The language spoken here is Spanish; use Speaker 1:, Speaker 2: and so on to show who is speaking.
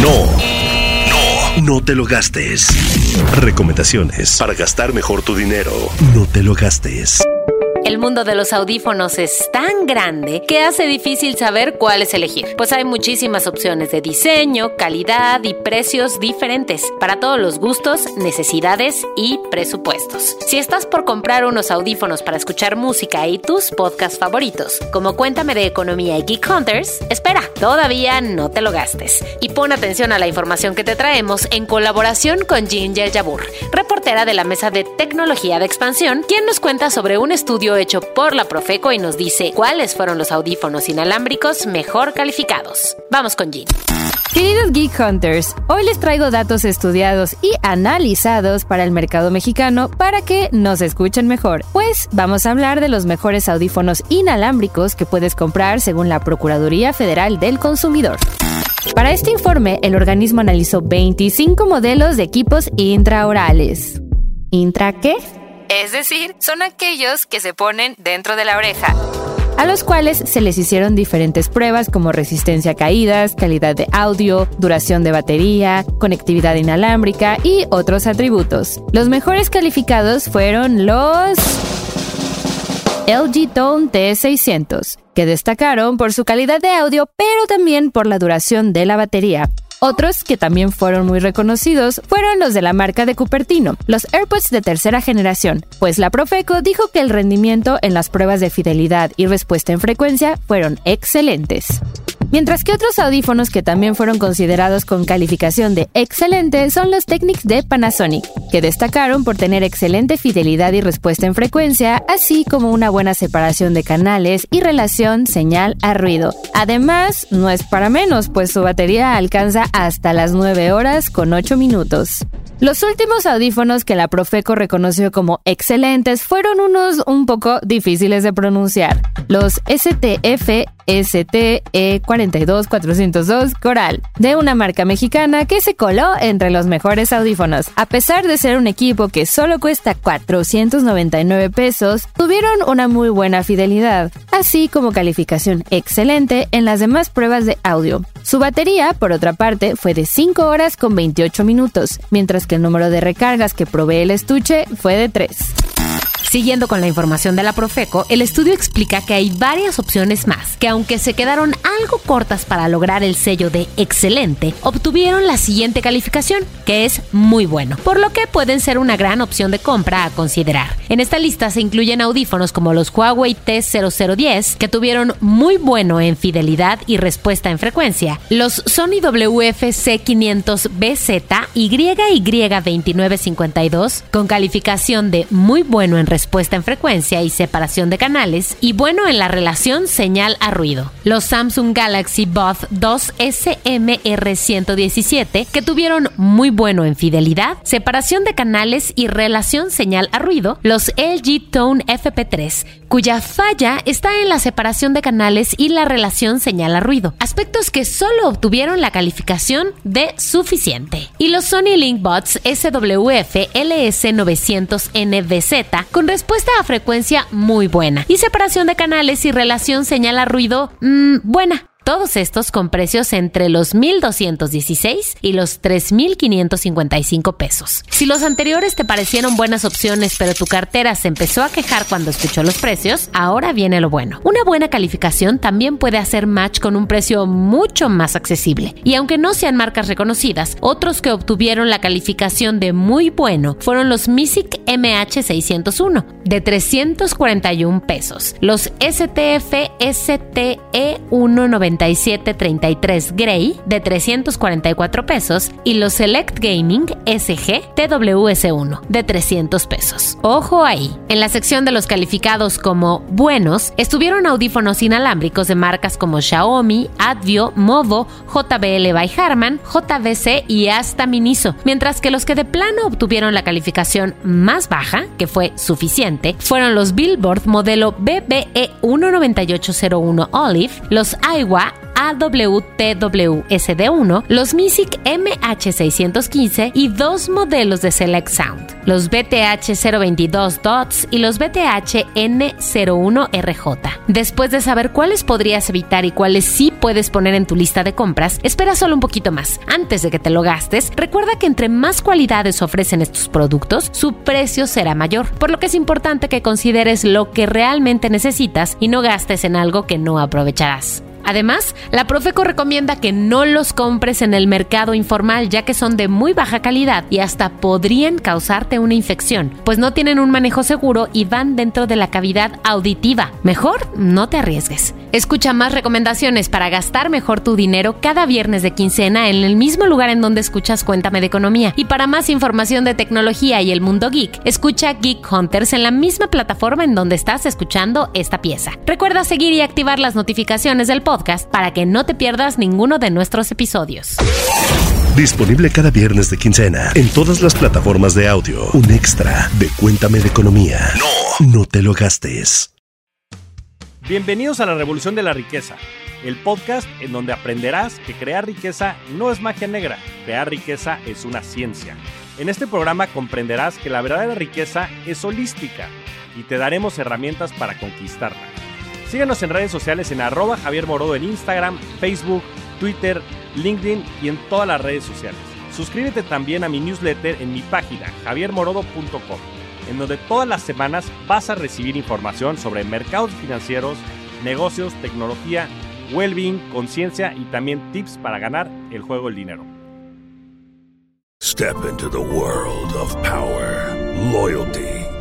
Speaker 1: No. No. No te lo gastes. Recomendaciones para gastar mejor tu dinero. No te lo gastes.
Speaker 2: El mundo de los audífonos es tan grande que hace difícil saber cuáles elegir, pues hay muchísimas opciones de diseño, calidad y precios diferentes para todos los gustos, necesidades y presupuestos. Si estás por comprar unos audífonos para escuchar música y tus podcasts favoritos, como Cuéntame de Economía y Geek Hunters, espera, todavía no te lo gastes. Y pon atención a la información que te traemos en colaboración con Ginger Yabur, reportera de la Mesa de Tecnología de Expansión, quien nos cuenta sobre un estudio hecho por la Profeco y nos dice cuáles fueron los audífonos inalámbricos mejor calificados. Vamos con Jean.
Speaker 3: Queridos Geek Hunters, hoy les traigo datos estudiados y analizados para el mercado mexicano para que nos escuchen mejor. Pues vamos a hablar de los mejores audífonos inalámbricos que puedes comprar según la Procuraduría Federal del Consumidor. Para este informe, el organismo analizó 25 modelos de equipos intraorales. ¿Intra qué?
Speaker 2: Es decir, son aquellos que se ponen dentro de la oreja
Speaker 3: a los cuales se les hicieron diferentes pruebas como resistencia a caídas, calidad de audio, duración de batería, conectividad inalámbrica y otros atributos. Los mejores calificados fueron los LG Tone T600, que destacaron por su calidad de audio, pero también por la duración de la batería. Otros que también fueron muy reconocidos fueron los de la marca de Cupertino, los AirPods de tercera generación, pues la Profeco dijo que el rendimiento en las pruebas de fidelidad y respuesta en frecuencia fueron excelentes. Mientras que otros audífonos que también fueron considerados con calificación de excelente son los Technics de Panasonic, que destacaron por tener excelente fidelidad y respuesta en frecuencia, así como una buena separación de canales y relación señal a ruido. Además, no es para menos, pues su batería alcanza hasta las 9 horas con 8 minutos. Los últimos audífonos que la Profeco reconoció como excelentes fueron unos un poco difíciles de pronunciar, los STF STE42402 Coral, de una marca mexicana que se coló entre los mejores audífonos. A pesar de ser un equipo que solo cuesta 499 pesos, tuvieron una muy buena fidelidad, así como calificación excelente en las demás pruebas de audio. Su batería, por otra parte, fue de 5 horas con 28 minutos, mientras que el número de recargas que provee el estuche fue de 3.
Speaker 2: Siguiendo con la información de la Profeco, el estudio explica que hay varias opciones más, que aunque se quedaron algo cortas para lograr el sello de excelente, obtuvieron la siguiente calificación, que es muy bueno, por lo que pueden ser una gran opción de compra a considerar. En esta lista se incluyen audífonos como los Huawei T0010, que tuvieron muy bueno en fidelidad y respuesta en frecuencia, los Sony WF-C 500BZ y YY2952, con calificación de muy bueno en respuesta respuesta en frecuencia y separación de canales, y bueno en la relación señal a ruido. Los Samsung Galaxy Buds 2 SMR117, que tuvieron muy bueno en fidelidad, separación de canales y relación señal a ruido. Los LG Tone FP3, cuya falla está en la separación de canales y la relación señal a ruido, aspectos que solo obtuvieron la calificación de suficiente. Y los Sony Link Buds SWF LS900NBZ con respuesta a frecuencia muy buena y separación de canales y relación señal a ruido mmm, buena. Todos estos con precios entre los 1.216 y los 3.555 pesos. Si los anteriores te parecieron buenas opciones, pero tu cartera se empezó a quejar cuando escuchó los precios, ahora viene lo bueno. Una buena calificación también puede hacer match con un precio mucho más accesible. Y aunque no sean marcas reconocidas, otros que obtuvieron la calificación de muy bueno fueron los MISIC MH601 de 341 pesos, los STF STE 190 33 Grey de 344 pesos y los Select Gaming SG TWS1 de 300 pesos. Ojo ahí. En la sección de los calificados como buenos estuvieron audífonos inalámbricos de marcas como Xiaomi, Advio, Movo, JBL by Harman, JVC y hasta Miniso, mientras que los que de plano obtuvieron la calificación más baja, que fue suficiente, fueron los Billboard modelo BBE 19801 Olive, los Aiwa AWTWSD1, los MISIC MH615 y dos modelos de Select Sound, los BTH022 DOTS y los BTH N01RJ. Después de saber cuáles podrías evitar y cuáles sí puedes poner en tu lista de compras, espera solo un poquito más. Antes de que te lo gastes, recuerda que entre más cualidades ofrecen estos productos, su precio será mayor, por lo que es importante que consideres lo que realmente necesitas y no gastes en algo que no aprovecharás. Además, la Profeco recomienda que no los compres en el mercado informal ya que son de muy baja calidad y hasta podrían causarte una infección, pues no tienen un manejo seguro y van dentro de la cavidad auditiva. Mejor no te arriesgues. Escucha más recomendaciones para gastar mejor tu dinero cada viernes de quincena en el mismo lugar en donde escuchas Cuéntame de Economía. Y para más información de tecnología y el mundo geek, escucha Geek Hunters en la misma plataforma en donde estás escuchando esta pieza. Recuerda seguir y activar las notificaciones del podcast para que no te pierdas ninguno de nuestros episodios.
Speaker 1: Disponible cada viernes de quincena en todas las plataformas de audio. Un extra de Cuéntame de Economía. No, no te lo gastes.
Speaker 4: Bienvenidos a la Revolución de la Riqueza, el podcast en donde aprenderás que crear riqueza no es magia negra, crear riqueza es una ciencia. En este programa comprenderás que la verdadera riqueza es holística y te daremos herramientas para conquistarla. Síguenos en redes sociales en arroba Javier Morodo en Instagram, Facebook, Twitter, LinkedIn y en todas las redes sociales. Suscríbete también a mi newsletter en mi página javiermorodo.com en donde todas las semanas vas a recibir información sobre mercados financieros, negocios, tecnología, well-being, conciencia y también tips para ganar el juego del dinero.
Speaker 5: Step into the world of power, loyalty